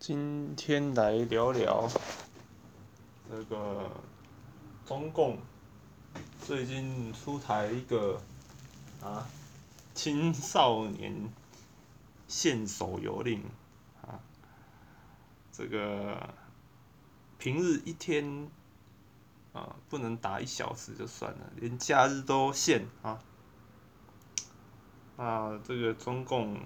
今天来聊聊这个中共最近出台一个啊青少年限手游令啊，这个平日一天啊不能打一小时就算了，连假日都限啊。啊，这个中共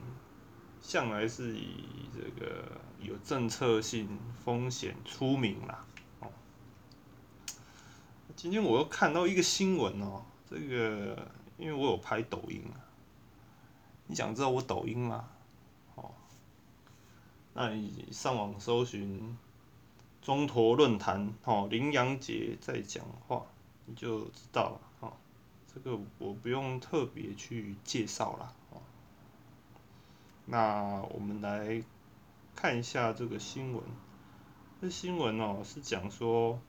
向来是以这个有政策性风险出名啦。哦，今天我又看到一个新闻哦，这个因为我有拍抖音啊，你想知道我抖音吗？哦，那你上网搜寻中陀论坛哦，林阳杰在讲话，你就知道了。哦这个我不用特别去介绍了。那我们来看一下这个新闻。这新闻哦是讲说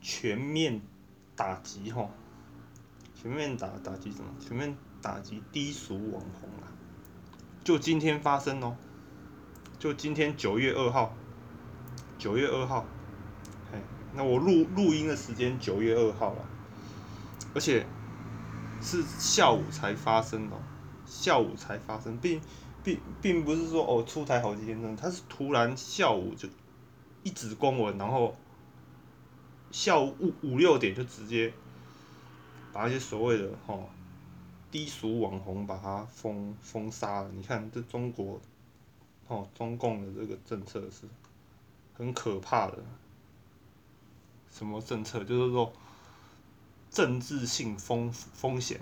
全面打击哈，全面打打击什么？全面打击低俗网红啊！就今天发生哦，就今天九月二号，九月二号，嘿，那我录录音的时间九月二号了。而且是下午才发生哦，下午才发生，并并并不是说哦出台好几天呢，他是突然下午就一纸公文，然后下午五五六点就直接把那些所谓的哈低俗网红把他封封杀了。你看这中国哦中共的这个政策是很可怕的，什么政策？就是说。政治性风风险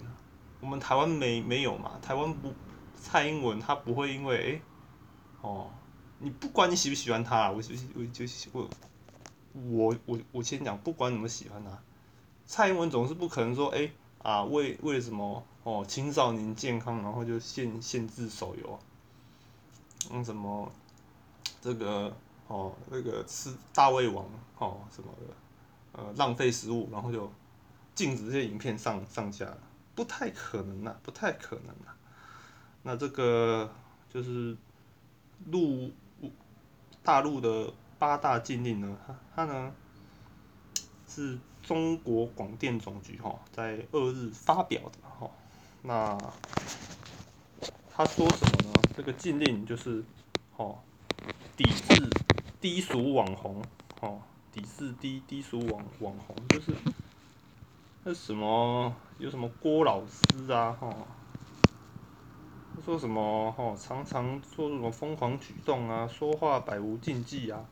我们台湾没没有嘛？台湾不蔡英文他不会因为哎哦，你不管你喜不喜欢他，我就我就我我我我先讲，不管怎么喜欢他，蔡英文总是不可能说哎啊为为什么哦青少年健康，然后就限限制手游，嗯什么这个哦那个吃大胃王哦什么的呃浪费食物，然后就。禁止这些影片上上架，不太可能呐，不太可能呐。那这个就是陆大陆的八大禁令呢，它它呢是中国广电总局哈在二日发表的哈。那他说什么呢？这个禁令就是哦，抵制低俗网红哦，抵制低低俗网网红就是。那什么有什么郭老师啊？哈，说什么哈，常常做什么疯狂举动啊，说话百无禁忌啊，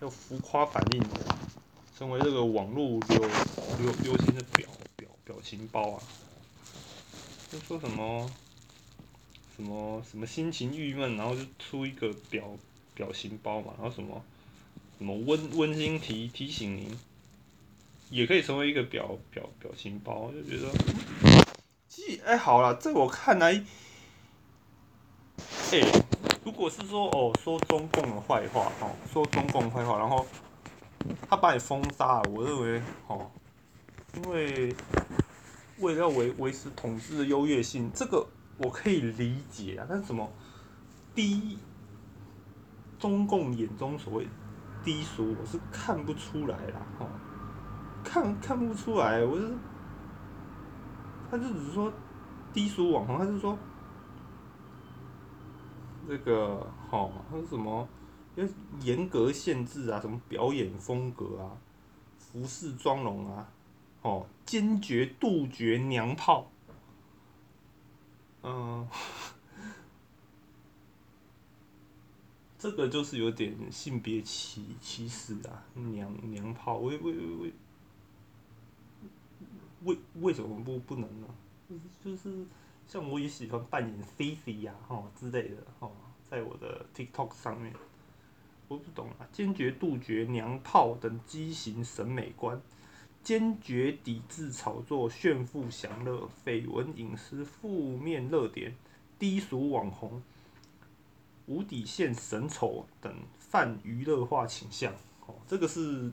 要浮夸反应，成为这个网络流流流行的表表表情包啊。就说什么什么什么心情郁闷，然后就出一个表表情包嘛，然后什么什么温温馨提提醒您。也可以成为一个表表表情包，就觉得，记哎好了，在我看来，哎，如果是说哦说中共的坏话哦，说中共坏话，然后他把你封杀，我认为哦，因为为了维维持统治的优越性，这个我可以理解啊，但是什么低中共眼中所谓低俗，我是看不出来啦，哦。看看不出来，我是，他就只是说低俗网红，他就说这个好，他说什么要严格限制啊，什么表演风格啊，服饰妆容啊，哦，坚决杜绝娘炮，嗯，这个就是有点性别歧歧视啊，娘娘炮，喂喂喂喂。为为什么不不能呢？就是像我也喜欢扮演 C C 呀，哈之类的，哈，在我的 TikTok 上面，我不懂啊，坚决杜绝娘炮等畸形审美观，坚决抵制炒作炫富享乐、绯闻隐私、负面热点、低俗网红、无底线神丑等泛娱乐化倾向，哦，这个是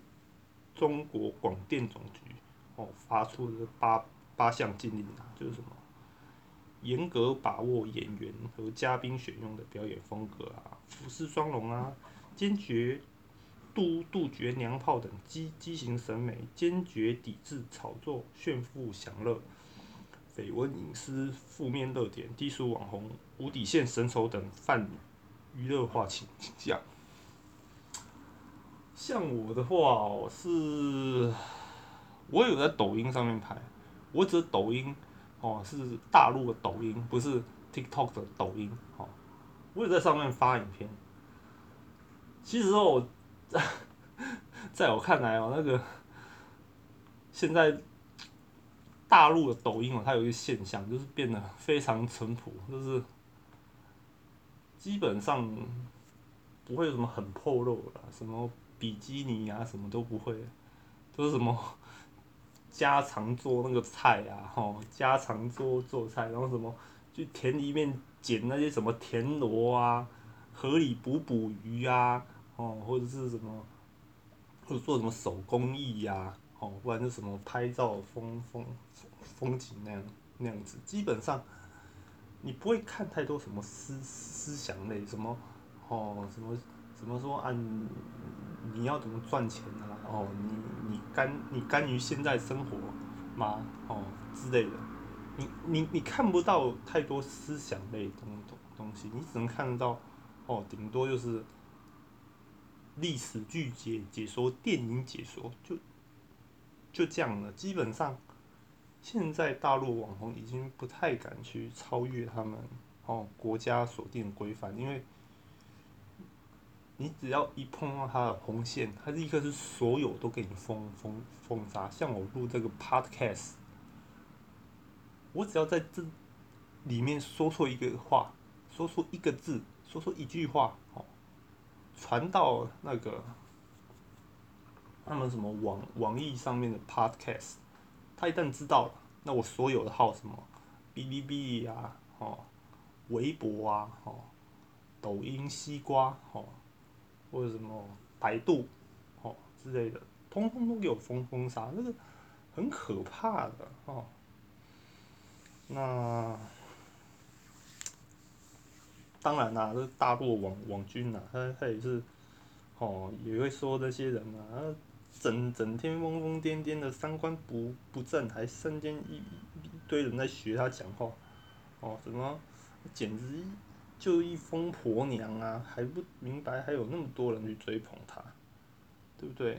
中国广电总局。哦，发出的八八项禁令啊，就是什么，严格把握演员和嘉宾选用的表演风格啊，服饰妆容啊，坚决杜杜绝娘炮等畸畸形审美，坚决抵制炒作、炫富享乐、绯闻隐私、负面热点、低俗网红、无底线神丑等泛娱乐化倾向。像我的话，我是我有在抖音上面拍，我只抖音哦，是大陆的抖音，不是 TikTok 的抖音哦。我有在上面发影片。其实哦，在在我看来哦，那个现在大陆的抖音哦，它有一个现象，就是变得非常淳朴，就是基本上不会有什么很破露的，什么比基尼啊，什么都不会，都是什么家常做那个菜啊，吼，家常做做菜，然后什么去田里面捡那些什么田螺啊，河里捕捕鱼啊。哦，或者是什么，或者做什么手工艺呀，哦，不然就什么拍照风风风景那样那样子，基本上你不会看太多什么思思想类，什么哦，什么什么说啊，你要怎么赚钱啊？哦，你甘你甘于现在生活吗？哦之类的，你你你看不到太多思想类东东东西，你只能看得到哦，顶多就是。历史剧解解说、电影解说，就就这样了。基本上，现在大陆网红已经不太敢去超越他们哦国家所定的规范，因为你只要一碰到他的红线，他立刻是所有都给你封封封杀。像我录这个 podcast，我只要在这里面说错一个话，说错一个字，说错一句话，哦。传到那个他们什么网网易上面的 podcast，他一旦知道了，那我所有的号什么哔哩哔哩啊，哦，微博啊，哦，抖音、西瓜，哦，或者什么百度，哦之类的，通通都给我封封杀，那个很可怕的哦。那。当然啦，这大陆网网军呐，他他也是，哦，也会说这些人啊，整整天疯疯癫癫的，三观不不正，还身边一一堆人在学他讲话，哦，什么，简直就一疯婆娘啊，还不明白还有那么多人去追捧她，对不对？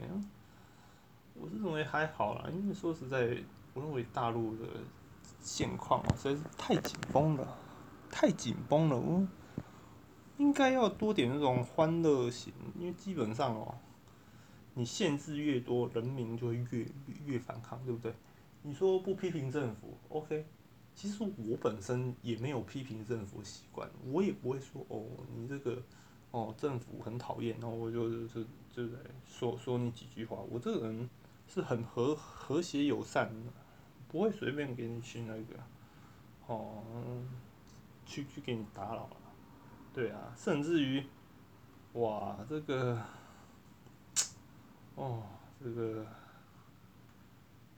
我是认为还好啦，因为说实在，我认为大陆的现况啊，实在是太紧绷了，太紧绷了，我。应该要多点那种欢乐型，因为基本上哦，你限制越多，人民就会越越反抗，对不对？你说不批评政府，OK？其实我本身也没有批评政府习惯，我也不会说哦，你这个哦政府很讨厌，然后我就就就在说说你几句话。我这个人是很和和谐友善的，不会随便给你去那个哦，去去给你打扰了。对啊，甚至于，哇，这个，哦，这个，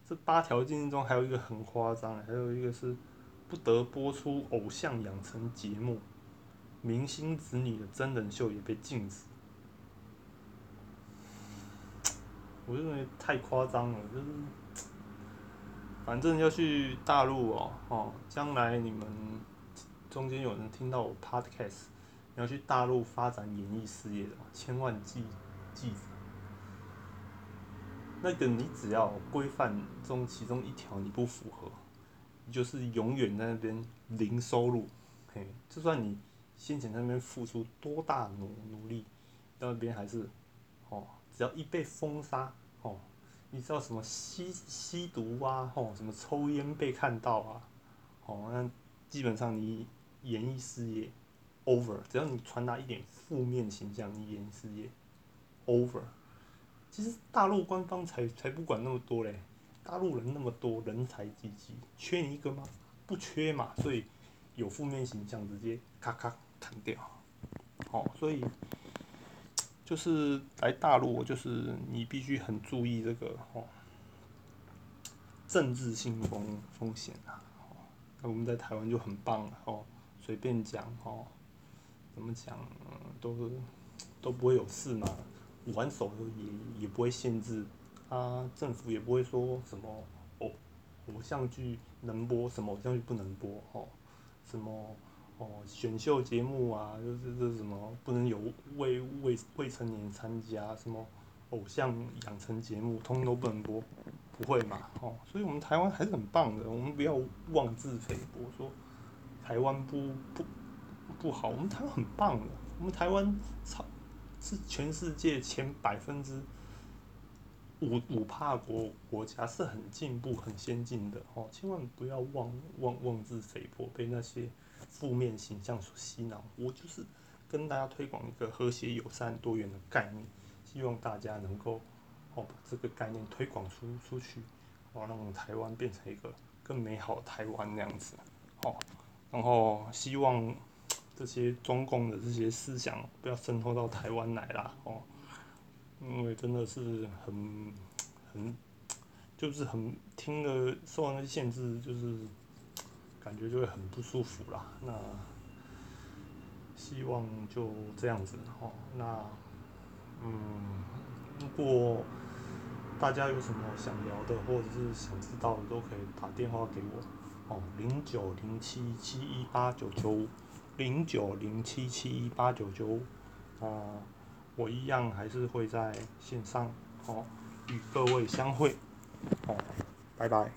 这八条禁令中还有一个很夸张，还有一个是不得播出偶像养成节目，明星子女的真人秀也被禁止。我认为太夸张了，就是，反正要去大陆哦，哦，将来你们中间有人听到我 podcast 你。要去大陆发展演艺事业的，千万记记着，那个你只要规范中其中一条你不符合，就是永远在那边零收入，嘿，就算你先前在那边付出多大努努力，到那边还是，哦，只要一被封杀，哦，你知道什么吸吸毒啊，哦，什么抽烟被看到啊，哦，那基本上你演艺事业。over，只要你传达一点负面形象，你演艺事业 over。其实大陆官方才才不管那么多嘞，大陆人那么多，人才济济，缺你一个吗？不缺嘛，所以有负面形象直接咔咔砍掉。哦，所以就是来大陆，就是你必须很注意这个哦，政治性风风险啊。那我们在台湾就很棒哦，随便讲哦。怎么讲，都都不会有事嘛，玩手游也也不会限制，他，政府也不会说什么偶偶像剧能播，什么偶像剧不能播，哦，什么哦选秀节目啊，就是这什么不能有未未未成年参加，什么偶像养成节目，通通都不能播，不会嘛，哦，所以我们台湾还是很棒的，我们不要妄自菲薄，说台湾不不。不好，我们台湾很棒的，我们台湾超是全世界前百分之五五帕国国家是很进步、很先进的哦，千万不要妄妄妄自菲薄，被那些负面形象所洗脑。我就是跟大家推广一个和谐、友善、多元的概念，希望大家能够哦把这个概念推广出出去，哦让台湾变成一个更美好的台湾那样子，哦，然后希望。这些中共的这些思想不要渗透到台湾来啦，哦，因为真的是很很就是很听了受到那些限制，就是感觉就会很不舒服啦。那希望就这样子哦。那嗯，如果大家有什么想聊的或者是想知道的，都可以打电话给我哦，零九零七七一八九九五。零九零七七一八九九，五啊，我一样还是会在线上，哦，与各位相会，哦，拜拜。